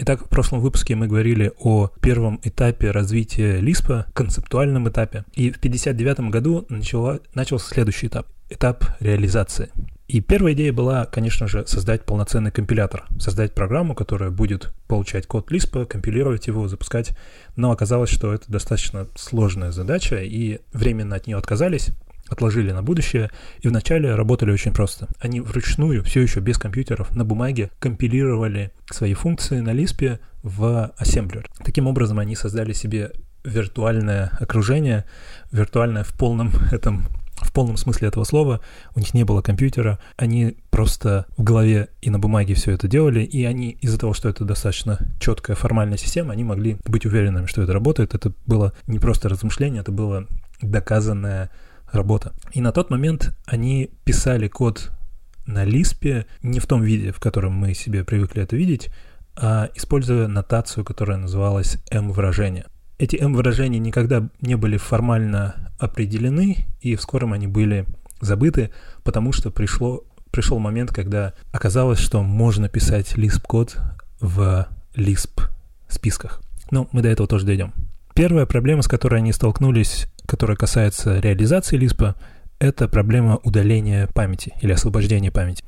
Итак, в прошлом выпуске мы говорили о первом этапе развития Lisp, концептуальном этапе. И в 1959 году начала, начался следующий этап – этап реализации. И первая идея была, конечно же, создать полноценный компилятор, создать программу, которая будет получать код Lisp, компилировать его, запускать. Но оказалось, что это достаточно сложная задача, и временно от нее отказались, отложили на будущее, и вначале работали очень просто. Они вручную, все еще без компьютеров, на бумаге компилировали свои функции на Lisp в ассемблер. Таким образом, они создали себе виртуальное окружение, виртуальное в полном этом в полном смысле этого слова, у них не было компьютера, они просто в голове и на бумаге все это делали, и они из-за того, что это достаточно четкая формальная система, они могли быть уверенными, что это работает. Это было не просто размышление, это было доказанное работа. И на тот момент они писали код на Лиспе не в том виде, в котором мы себе привыкли это видеть, а используя нотацию, которая называлась M-выражения. Эти M-выражения никогда не были формально определены, и в скором они были забыты, потому что пришло, пришел момент, когда оказалось, что можно писать Lisp-код в Lisp списках. Но мы до этого тоже дойдем. Первая проблема, с которой они столкнулись которая касается реализации Lisp, это проблема удаления памяти или освобождения памяти.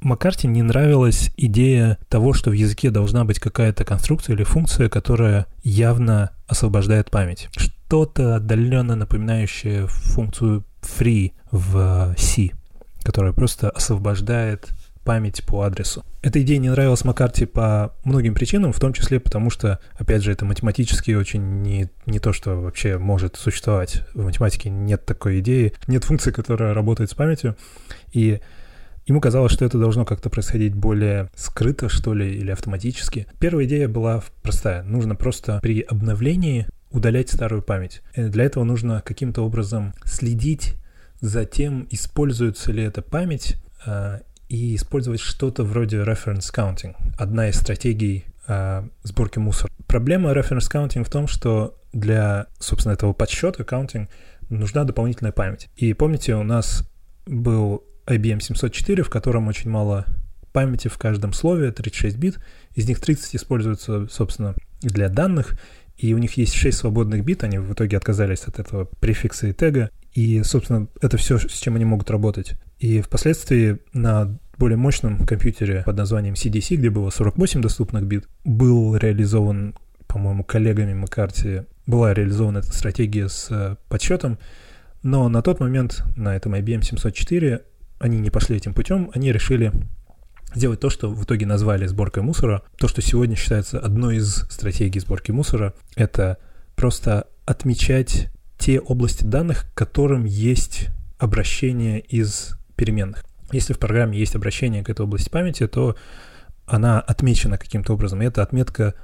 Маккарти не нравилась идея того, что в языке должна быть какая-то конструкция или функция, которая явно освобождает память. Что-то отдаленно напоминающее функцию free в C, которая просто освобождает память по адресу. Эта идея не нравилась Маккарти по многим причинам, в том числе потому, что, опять же, это математически очень не, не то, что вообще может существовать. В математике нет такой идеи, нет функции, которая работает с памятью. И Ему казалось, что это должно как-то происходить более скрыто, что ли, или автоматически. Первая идея была простая. Нужно просто при обновлении удалять старую память. И для этого нужно каким-то образом следить за тем, используется ли эта память а, и использовать что-то вроде reference counting. Одна из стратегий э, сборки мусора. Проблема reference counting в том, что для, собственно, этого подсчета counting нужна дополнительная память. И помните, у нас был IBM 704, в котором очень мало памяти в каждом слове, 36 бит. Из них 30 используются, собственно, для данных, и у них есть 6 свободных бит, они в итоге отказались от этого префикса и тега, и, собственно, это все, с чем они могут работать. И впоследствии на более мощном компьютере под названием CDC, где было 48 доступных бит, был реализован, по-моему, коллегами Маккарти, была реализована эта стратегия с э, подсчетом, но на тот момент на этом IBM 704 они не пошли этим путем, они решили сделать то, что в итоге назвали сборкой мусора. То, что сегодня считается одной из стратегий сборки мусора, это просто отмечать те области данных, к которым есть обращение из переменных. Если в программе есть обращение к этой области памяти, то она отмечена каким-то образом, и эта отметка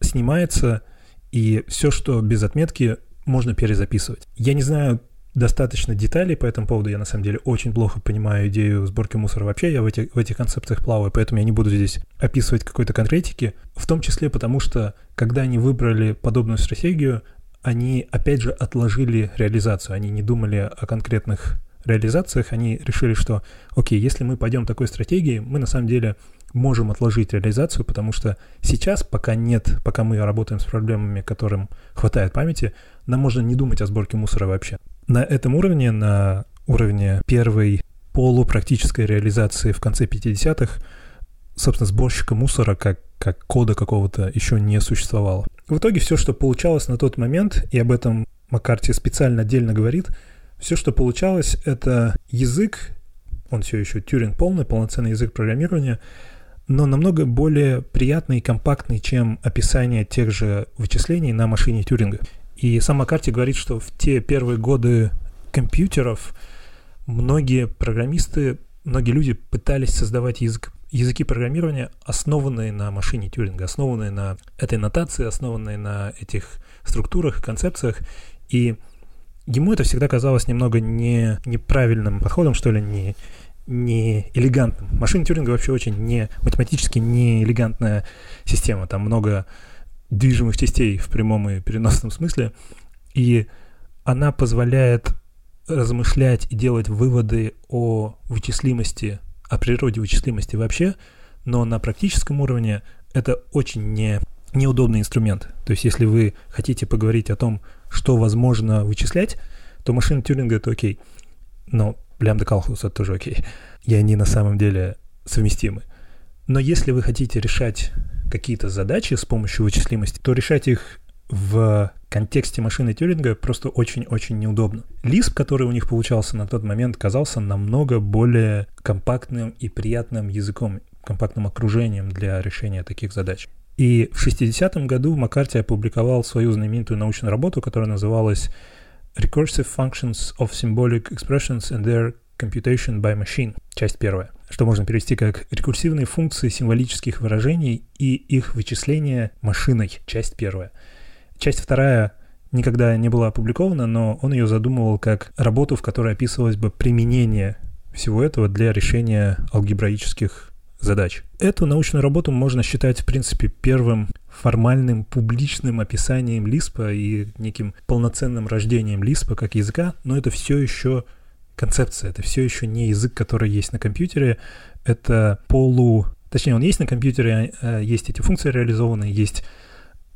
снимается, и все, что без отметки, можно перезаписывать. Я не знаю достаточно деталей по этому поводу. Я на самом деле очень плохо понимаю идею сборки мусора вообще. Я в этих, в этих концепциях плаваю, поэтому я не буду здесь описывать какой-то конкретики. В том числе потому, что когда они выбрали подобную стратегию, они опять же отложили реализацию. Они не думали о конкретных реализациях. Они решили, что, окей, если мы пойдем такой стратегией, мы на самом деле можем отложить реализацию, потому что сейчас, пока нет, пока мы работаем с проблемами, которым хватает памяти, нам можно не думать о сборке мусора вообще. На этом уровне, на уровне первой полупрактической реализации в конце 50-х, собственно, сборщика мусора как, как кода какого-то еще не существовало. В итоге все, что получалось на тот момент, и об этом Маккарти специально отдельно говорит, все, что получалось, это язык, он все еще Тюринг полный, полноценный язык программирования, но намного более приятный и компактный, чем описание тех же вычислений на машине Тюринга. И сам Маккарти говорит, что в те первые годы компьютеров многие программисты, многие люди пытались создавать язык, языки программирования, основанные на машине Тюринга, основанные на этой нотации, основанные на этих структурах и концепциях. И ему это всегда казалось немного не, неправильным подходом, что ли, не, не элегантным. Машина Тюринга вообще очень не математически не элегантная система. Там много движимых частей в прямом и переносном смысле, и она позволяет размышлять и делать выводы о вычислимости, о природе вычислимости вообще, но на практическом уровне это очень не, неудобный инструмент. То есть если вы хотите поговорить о том, что возможно вычислять, то машина Тюринга — это окей. Но лямбда калхус — это тоже окей. И они на самом деле совместимы. Но если вы хотите решать какие-то задачи с помощью вычислимости, то решать их в контексте машины Тюринга просто очень-очень неудобно. Lisp, который у них получался на тот момент, казался намного более компактным и приятным языком, компактным окружением для решения таких задач. И в 60-м году Маккарти опубликовал свою знаменитую научную работу, которая называлась Recursive Functions of Symbolic Expressions and Their Computation by Machine, часть первая, что можно перевести как рекурсивные функции символических выражений и их вычисление машиной, часть первая. Часть вторая никогда не была опубликована, но он ее задумывал как работу, в которой описывалось бы применение всего этого для решения алгебраических задач. Эту научную работу можно считать, в принципе, первым формальным публичным описанием Лиспа и неким полноценным рождением Лиспа как языка, но это все еще концепция, это все еще не язык, который есть на компьютере, это полу... Точнее, он есть на компьютере, а, есть эти функции реализованные, есть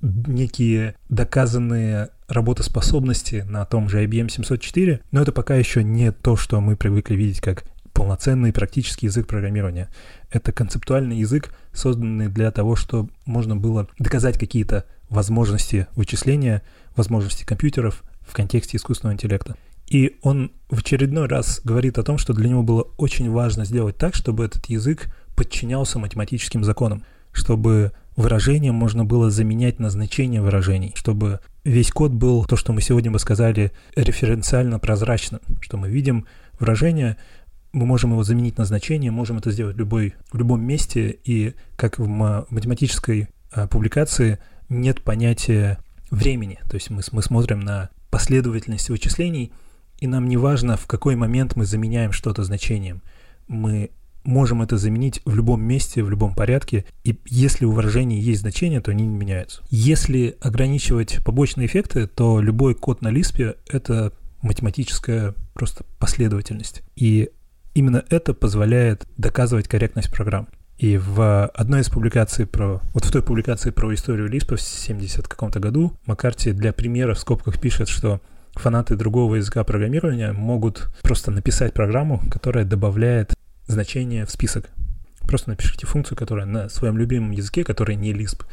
некие доказанные работоспособности на том же IBM 704, но это пока еще не то, что мы привыкли видеть как полноценный практический язык программирования. Это концептуальный язык, созданный для того, чтобы можно было доказать какие-то возможности вычисления, возможности компьютеров в контексте искусственного интеллекта. И он в очередной раз говорит о том, что для него было очень важно сделать так, чтобы этот язык подчинялся математическим законам, чтобы выражением можно было заменять назначение выражений, чтобы весь код был, то, что мы сегодня бы сказали, референциально прозрачным, что мы видим выражение, мы можем его заменить назначение, можем это сделать любой, в любом месте, и как в математической а, публикации нет понятия времени, то есть мы, мы смотрим на последовательность вычислений, и нам не важно, в какой момент мы заменяем что-то значением. Мы можем это заменить в любом месте, в любом порядке, и если у выражений есть значение, то они не меняются. Если ограничивать побочные эффекты, то любой код на Лиспе — это математическая просто последовательность. И именно это позволяет доказывать корректность программ. И в одной из публикаций про... Вот в той публикации про историю Лиспа в 70 каком-то году Маккарти для примера в скобках пишет, что фанаты другого языка программирования могут просто написать программу, которая добавляет значение в список. Просто напишите функцию, которая на своем любимом языке, который не Lisp,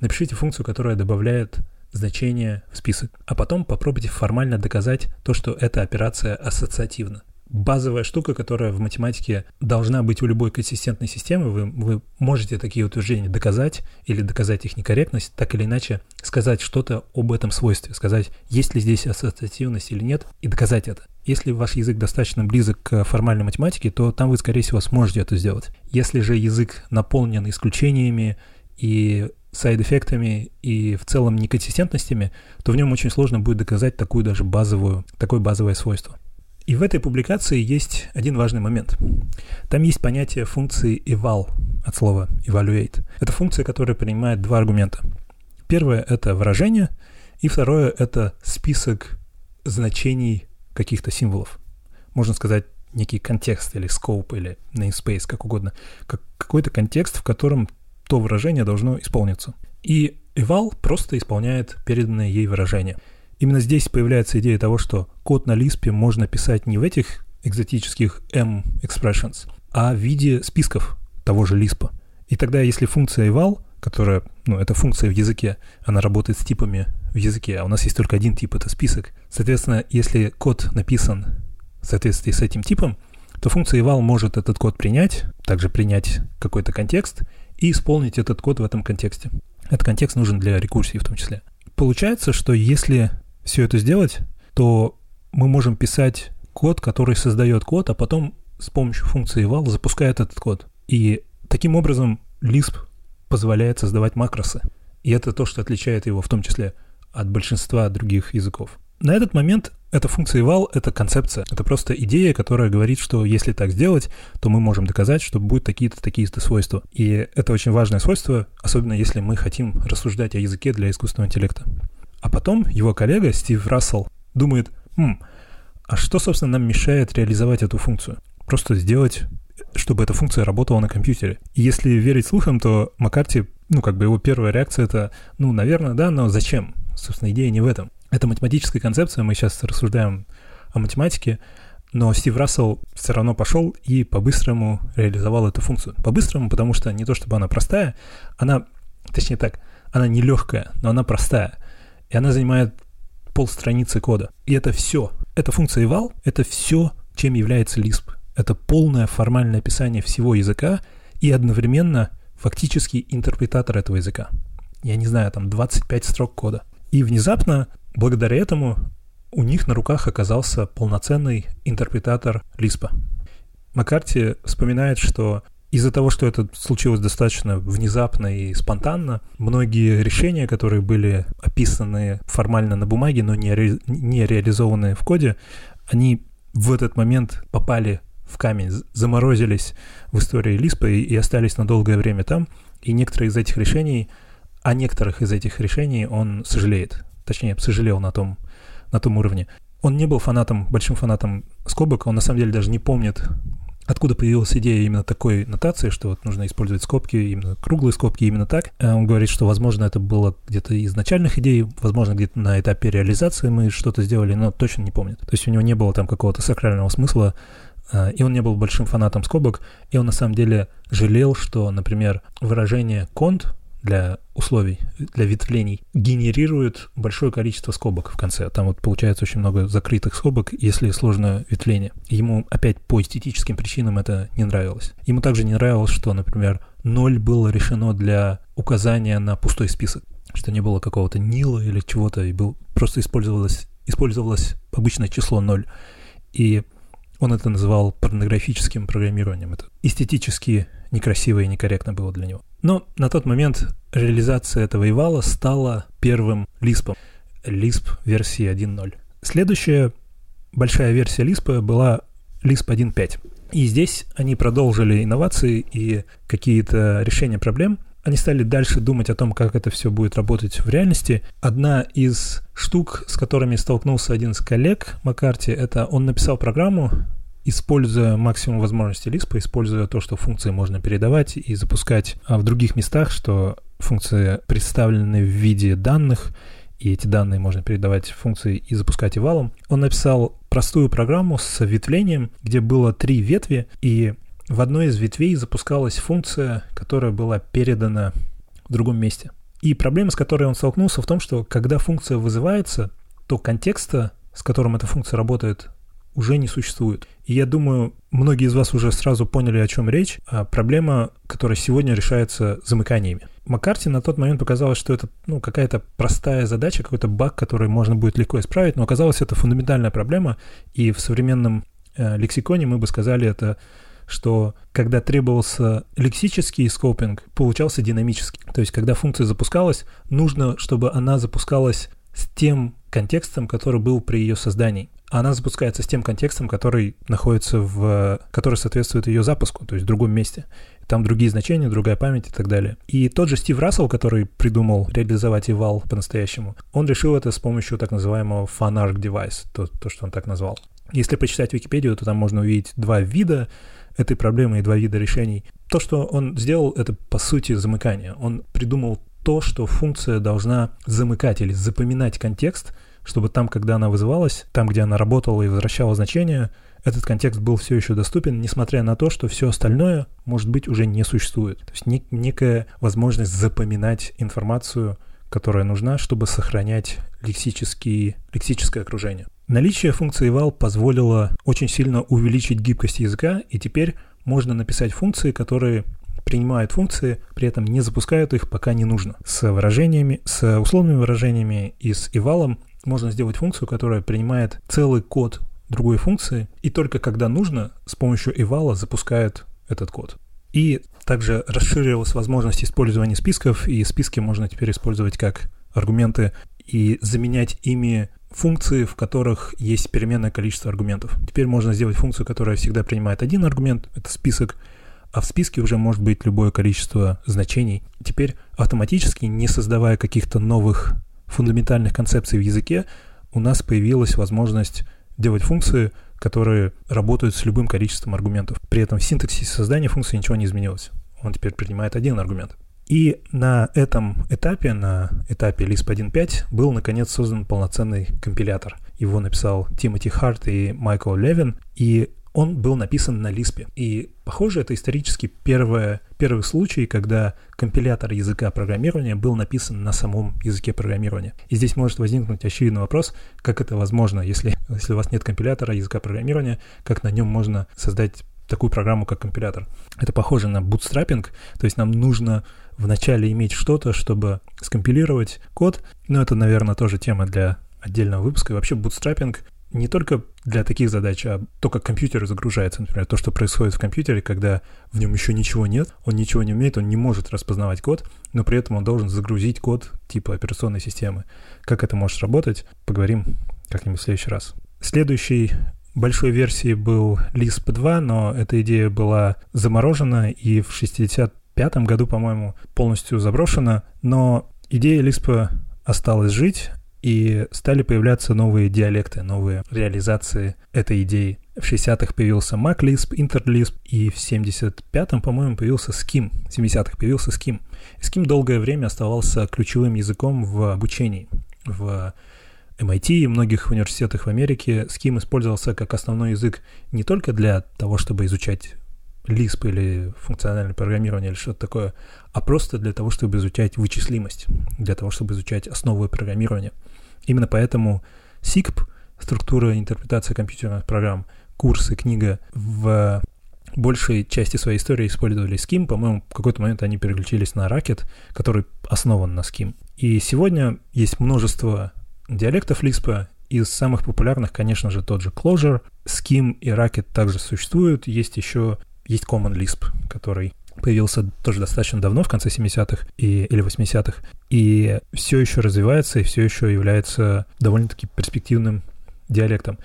напишите функцию, которая добавляет значение в список. А потом попробуйте формально доказать то, что эта операция ассоциативна базовая штука, которая в математике должна быть у любой консистентной системы. Вы, вы можете такие утверждения доказать или доказать их некорректность, так или иначе сказать что-то об этом свойстве, сказать, есть ли здесь ассоциативность или нет, и доказать это. Если ваш язык достаточно близок к формальной математике, то там вы, скорее всего, сможете это сделать. Если же язык наполнен исключениями и сайд-эффектами и в целом неконсистентностями, то в нем очень сложно будет доказать такую даже базовую, такое базовое свойство. И в этой публикации есть один важный момент. Там есть понятие функции eval от слова evaluate. Это функция, которая принимает два аргумента. Первое — это выражение, и второе — это список значений каких-то символов. Можно сказать, некий контекст или scope или namespace, как угодно. Как какой-то контекст, в котором то выражение должно исполниться. И eval просто исполняет переданное ей выражение — Именно здесь появляется идея того, что код на Lisp можно писать не в этих экзотических M expressions, а в виде списков того же Lisp. И тогда, если функция eval, которая, ну, это функция в языке, она работает с типами в языке, а у нас есть только один тип, это список. Соответственно, если код написан в соответствии с этим типом, то функция eval может этот код принять, также принять какой-то контекст и исполнить этот код в этом контексте. Этот контекст нужен для рекурсии в том числе. Получается, что если все это сделать, то мы можем писать код, который создает код, а потом с помощью функции eval запускает этот код. И таким образом Lisp позволяет создавать макросы. И это то, что отличает его в том числе от большинства других языков. На этот момент эта функция eval — это концепция. Это просто идея, которая говорит, что если так сделать, то мы можем доказать, что будут такие-то, такие-то свойства. И это очень важное свойство, особенно если мы хотим рассуждать о языке для искусственного интеллекта. А потом его коллега Стив Рассел думает, хм, а что, собственно, нам мешает реализовать эту функцию? Просто сделать, чтобы эта функция работала на компьютере. И если верить слухам, то Маккарти ну, как бы его первая реакция это, ну, наверное, да, но зачем? Собственно, идея не в этом. Это математическая концепция, мы сейчас рассуждаем о математике, но Стив Рассел все равно пошел и по-быстрому реализовал эту функцию. По-быстрому, потому что не то чтобы она простая, она, точнее так, она не легкая, но она простая. И она занимает полстраницы кода. И это все. Эта функция eval — это все, чем является Lisp. Это полное формальное описание всего языка и одновременно фактически интерпретатор этого языка. Я не знаю, там 25 строк кода. И внезапно, благодаря этому, у них на руках оказался полноценный интерпретатор Лиспа. Маккарти вспоминает, что из-за того, что это случилось достаточно внезапно и спонтанно, многие решения, которые были описаны формально на бумаге, но не, ре, не реализованы в коде, они в этот момент попали в камень, заморозились в истории Лиспа и, и остались на долгое время там. И некоторые из этих решений, о некоторых из этих решений он сожалеет. Точнее, сожалел на том, на том уровне. Он не был фанатом, большим фанатом скобок, он на самом деле даже не помнит, Откуда появилась идея именно такой нотации, что вот нужно использовать скобки, именно круглые скобки, именно так? Э, он говорит, что, возможно, это было где-то из начальных идей, возможно, где-то на этапе реализации мы что-то сделали, но точно не помнит. То есть у него не было там какого-то сакрального смысла, э, и он не был большим фанатом скобок, и он на самом деле жалел, что, например, выражение «конт» для условий, для ветвлений, генерирует большое количество скобок в конце. Там вот получается очень много закрытых скобок, если сложное ветвление. Ему опять по эстетическим причинам это не нравилось. Ему также не нравилось, что, например, ноль было решено для указания на пустой список, что не было какого-то нила или чего-то, и был, просто использовалось, использовалось обычное число ноль. И он это называл порнографическим программированием. Это эстетически некрасиво и некорректно было для него. Но на тот момент реализация этого Ивала стала первым Лиспом. Lisp версии 1.0. Следующая большая версия Lisp была Lisp 1.5. И здесь они продолжили инновации и какие-то решения проблем. Они стали дальше думать о том, как это все будет работать в реальности. Одна из штук, с которыми столкнулся один из коллег Маккарти, это он написал программу, используя максимум возможностей Lisp, используя то, что функции можно передавать и запускать а в других местах, что функции представлены в виде данных, и эти данные можно передавать функции и запускать и валом. Он написал простую программу с ветвлением, где было три ветви, и в одной из ветвей запускалась функция, которая была передана в другом месте. И проблема, с которой он столкнулся, в том, что когда функция вызывается, то контекста, с которым эта функция работает, уже не существует. И я думаю, многие из вас уже сразу поняли, о чем речь. А проблема, которая сегодня решается замыканиями. Маккарти на тот момент показалось, что это ну, какая-то простая задача, какой-то баг, который можно будет легко исправить, но оказалось, это фундаментальная проблема, и в современном э, лексиконе мы бы сказали это что когда требовался лексический скопинг, получался динамический. То есть, когда функция запускалась, нужно, чтобы она запускалась с тем контекстом, который был при ее создании она запускается с тем контекстом, который находится в... который соответствует ее запуску, то есть в другом месте. Там другие значения, другая память и так далее. И тот же Стив Рассел, который придумал реализовать eval по-настоящему, он решил это с помощью так называемого FunArc Device, то, то, что он так назвал. Если почитать Википедию, то там можно увидеть два вида этой проблемы и два вида решений. То, что он сделал, это по сути замыкание. Он придумал то, что функция должна замыкать или запоминать контекст, чтобы там, когда она вызывалась, там, где она работала и возвращала значение, этот контекст был все еще доступен, несмотря на то, что все остальное, может быть, уже не существует. То есть нек- некая возможность запоминать информацию, которая нужна, чтобы сохранять лексические, лексическое окружение. Наличие функции eval позволило очень сильно увеличить гибкость языка, и теперь можно написать функции, которые принимают функции, при этом не запускают их, пока не нужно. С выражениями, с условными выражениями и с eval можно сделать функцию, которая принимает целый код другой функции, и только когда нужно, с помощью eval запускает этот код. И также расширилась возможность использования списков, и списки можно теперь использовать как аргументы и заменять ими функции, в которых есть переменное количество аргументов. Теперь можно сделать функцию, которая всегда принимает один аргумент, это список, а в списке уже может быть любое количество значений. Теперь автоматически, не создавая каких-то новых фундаментальных концепций в языке, у нас появилась возможность делать функции, которые работают с любым количеством аргументов. При этом в синтаксисе создания функции ничего не изменилось. Он теперь принимает один аргумент. И на этом этапе, на этапе Lisp 1.5, был наконец создан полноценный компилятор. Его написал Тимоти Харт и Майкл Левин, и он был написан на Lisp. И, похоже, это исторически первое, первый случай, когда компилятор языка программирования был написан на самом языке программирования. И здесь может возникнуть очевидный вопрос, как это возможно, если, если у вас нет компилятора языка программирования, как на нем можно создать такую программу, как компилятор. Это похоже на бутстрапинг, то есть нам нужно вначале иметь что-то, чтобы скомпилировать код. Но это, наверное, тоже тема для отдельного выпуска. И вообще бутстрапинг не только для таких задач, а то, как компьютер загружается, например, то, что происходит в компьютере, когда в нем еще ничего нет, он ничего не умеет, он не может распознавать код, но при этом он должен загрузить код типа операционной системы. Как это может работать, поговорим как-нибудь в следующий раз. Следующий большой версии был Lisp 2, но эта идея была заморожена и в 65 году, по-моему, полностью заброшена, но идея Lisp осталась жить, и стали появляться новые диалекты, новые реализации этой идеи. В 60-х появился MacLisp, InterLisp, и в 75-м, по-моему, появился Skim. В 70-х появился Skim. Skim долгое время оставался ключевым языком в обучении. В MIT и многих университетах в Америке Scheme использовался как основной язык не только для того, чтобы изучать Lisp или функциональное программирование или что-то такое, а просто для того, чтобы изучать вычислимость, для того, чтобы изучать основы программирования. Именно поэтому SIGP, структура интерпретации компьютерных программ, курсы, книга в большей части своей истории использовали Scheme. По-моему, в какой-то момент они переключились на Racket, который основан на Scheme. И сегодня есть множество диалектов Lisp. Из самых популярных, конечно же, тот же Clojure, Scheme и Racket также существуют. Есть еще есть Common Lisp, который появился тоже достаточно давно, в конце 70-х и, или 80-х, и все еще развивается, и все еще является довольно-таки перспективным диалектом.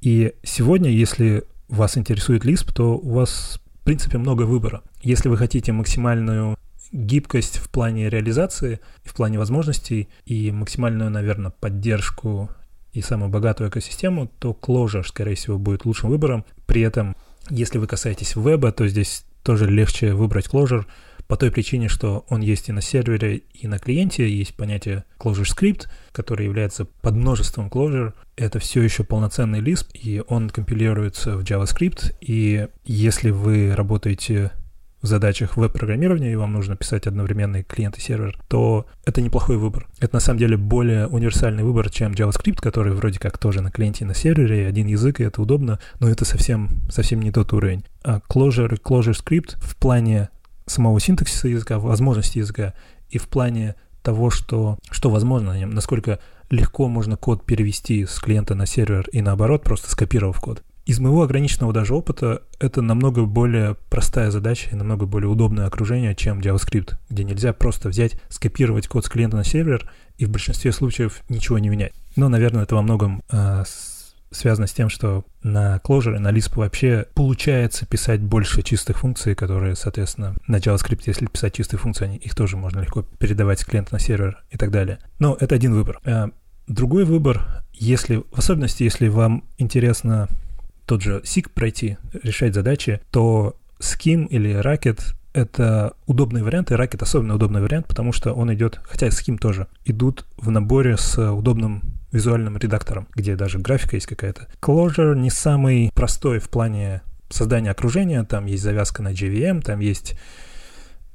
И сегодня, если вас интересует Lisp, то у вас, в принципе, много выбора. Если вы хотите максимальную гибкость в плане реализации, в плане возможностей и максимальную, наверное, поддержку и самую богатую экосистему, то Clojure, скорее всего, будет лучшим выбором. При этом, если вы касаетесь веба, то здесь тоже легче выбрать Clojure по той причине, что он есть и на сервере, и на клиенте. Есть понятие Clojure Script, который является подмножеством Clojure. Это все еще полноценный Lisp, и он компилируется в JavaScript. И если вы работаете задачах веб-программирования, и вам нужно писать одновременный клиент и сервер, то это неплохой выбор. Это на самом деле более универсальный выбор, чем JavaScript, который вроде как тоже на клиенте и на сервере, один язык, и это удобно, но это совсем, совсем не тот уровень. А Clojure и Clojure Script в плане самого синтаксиса языка, возможности языка, и в плане того, что, что возможно на нем, насколько легко можно код перевести с клиента на сервер и наоборот, просто скопировав код. Из моего ограниченного даже опыта это намного более простая задача и намного более удобное окружение, чем JavaScript, где нельзя просто взять, скопировать код с клиента на сервер и в большинстве случаев ничего не менять. Но, наверное, это во многом э, связано с тем, что на Clojure, на Lisp вообще получается писать больше чистых функций, которые, соответственно, на JavaScript, если писать чистые функции, их тоже можно легко передавать с клиента на сервер и так далее. Но это один выбор. Э, другой выбор, если, в особенности, если вам интересно тот же SIG пройти, решать задачи, то Skim или Racket — это удобный вариант, и Racket особенно удобный вариант, потому что он идет, хотя Skim тоже, идут в наборе с удобным визуальным редактором, где даже графика есть какая-то. Clojure не самый простой в плане создания окружения, там есть завязка на JVM, там есть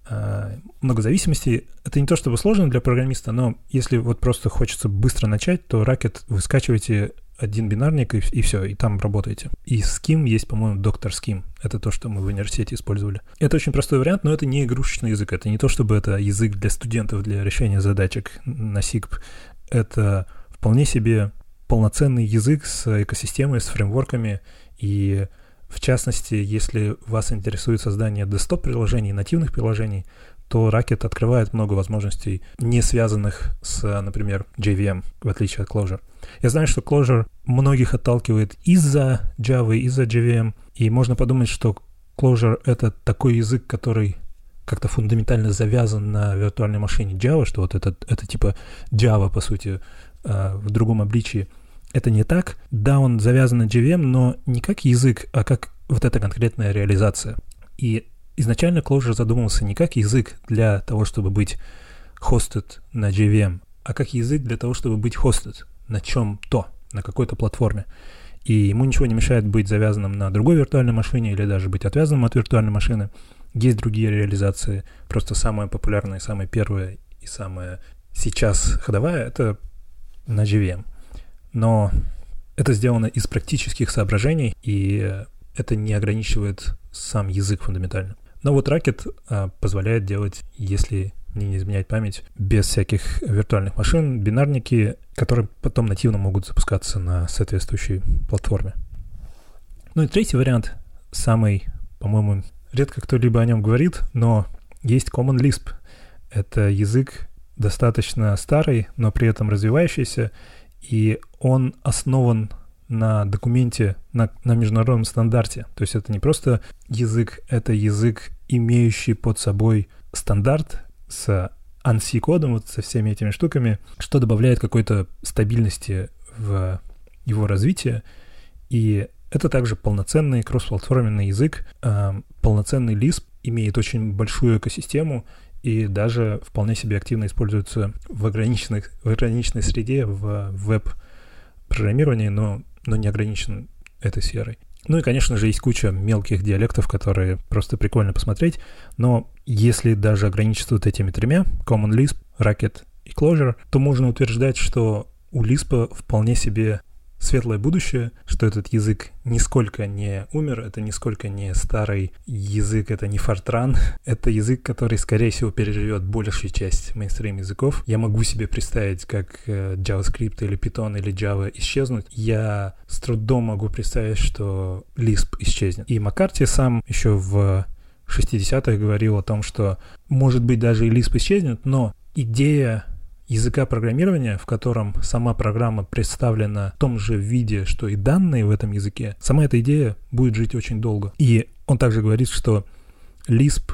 э, много зависимостей. Это не то чтобы сложно для программиста, но если вот просто хочется быстро начать, то Racket вы скачиваете один бинарник, и, и все, и там работаете. И Skim есть, по-моему, доктор Skim. Это то, что мы в университете использовали. Это очень простой вариант, но это не игрушечный язык. Это не то, чтобы это язык для студентов для решения задачек на SIGP. Это вполне себе полноценный язык с экосистемой, с фреймворками. И в частности, если вас интересует создание десктоп-приложений, нативных приложений, то Racket открывает много возможностей, не связанных с, например, JVM, в отличие от Clojure. Я знаю, что Clojure многих отталкивает из-за Java, из-за JVM, и можно подумать, что Clojure — это такой язык, который как-то фундаментально завязан на виртуальной машине Java, что вот это, это типа Java, по сути, э, в другом обличии. Это не так. Да, он завязан на JVM, но не как язык, а как вот эта конкретная реализация. И изначально Clojure задумывался не как язык для того, чтобы быть hosted на JVM, а как язык для того, чтобы быть hosted на чем-то, на какой-то платформе. И ему ничего не мешает быть завязанным на другой виртуальной машине или даже быть отвязанным от виртуальной машины. Есть другие реализации. Просто самая популярная, самая первая и самая сейчас ходовая — это на JVM. Но это сделано из практических соображений, и это не ограничивает сам язык фундаментально. Но вот Racket а, позволяет делать, если мне не изменять память, без всяких виртуальных машин, бинарники, которые потом нативно могут запускаться на соответствующей платформе. Ну и третий вариант, самый, по-моему, редко кто-либо о нем говорит, но есть Common Lisp. Это язык достаточно старый, но при этом развивающийся, и он основан на документе, на, на международном стандарте. То есть это не просто язык, это язык, имеющий под собой стандарт с ANSI-кодом, вот со всеми этими штуками, что добавляет какой-то стабильности в его развитие. И это также полноценный кроссплатформенный язык. А, полноценный Lisp имеет очень большую экосистему и даже вполне себе активно используется в, ограниченной в ограниченной среде в веб-программировании, но, но не ограничен этой сферой. Ну и, конечно же, есть куча мелких диалектов, которые просто прикольно посмотреть, но если даже ограничиться вот этими тремя, Common Lisp, Racket и Clojure, то можно утверждать, что у Lisp вполне себе светлое будущее, что этот язык нисколько не умер, это нисколько не старый язык, это не фортран, это язык, который, скорее всего, переживет большую часть мейнстрим языков. Я могу себе представить, как э, JavaScript или Python или Java исчезнут. Я с трудом могу представить, что Lisp исчезнет. И Маккарти сам еще в 60-х говорил о том, что может быть даже и Lisp исчезнет, но идея языка программирования, в котором сама программа представлена в том же виде, что и данные в этом языке, сама эта идея будет жить очень долго. И он также говорит, что Lisp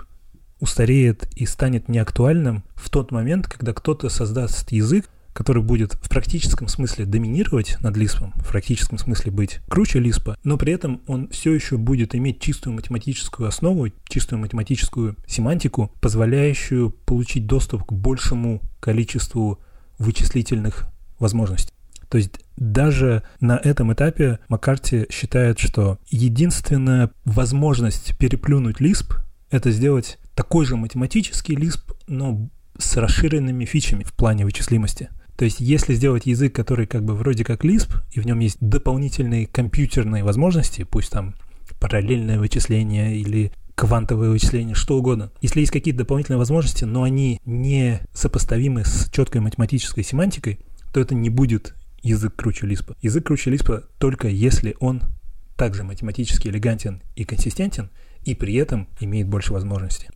устареет и станет неактуальным в тот момент, когда кто-то создаст язык, который будет в практическом смысле доминировать над Лиспом, в практическом смысле быть круче Лиспа, но при этом он все еще будет иметь чистую математическую основу, чистую математическую семантику, позволяющую получить доступ к большему количеству вычислительных возможностей. То есть даже на этом этапе Маккарти считает, что единственная возможность переплюнуть Lisp — это сделать такой же математический Lisp, но с расширенными фичами в плане вычислимости. То есть, если сделать язык, который как бы вроде как Lisp, и в нем есть дополнительные компьютерные возможности, пусть там параллельное вычисление или квантовые вычисления, что угодно. Если есть какие-то дополнительные возможности, но они не сопоставимы с четкой математической семантикой, то это не будет язык круче Лиспа. Язык круче Лиспа только если он также математически элегантен и консистентен, и при этом имеет больше возможностей.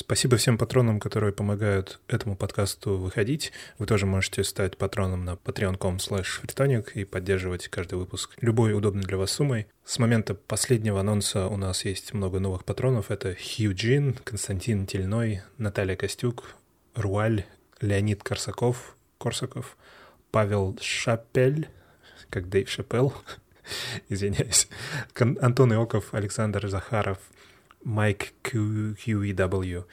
Спасибо всем патронам, которые помогают этому подкасту выходить. Вы тоже можете стать патроном на patreon.com slash и поддерживать каждый выпуск любой удобной для вас суммой. С момента последнего анонса у нас есть много новых патронов. Это Хью Джин, Константин Тельной, Наталья Костюк, Руаль, Леонид Корсаков, Корсаков, Павел Шапель, как Дэйв Шапел, извиняюсь, Антон Иоков, Александр Захаров — Майк QEW,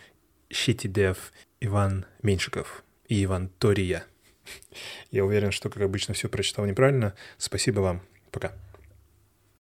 Shitty Dev, Иван Меньшиков и Иван Тория. Я уверен, что, как обычно, все прочитал неправильно. Спасибо вам. Пока.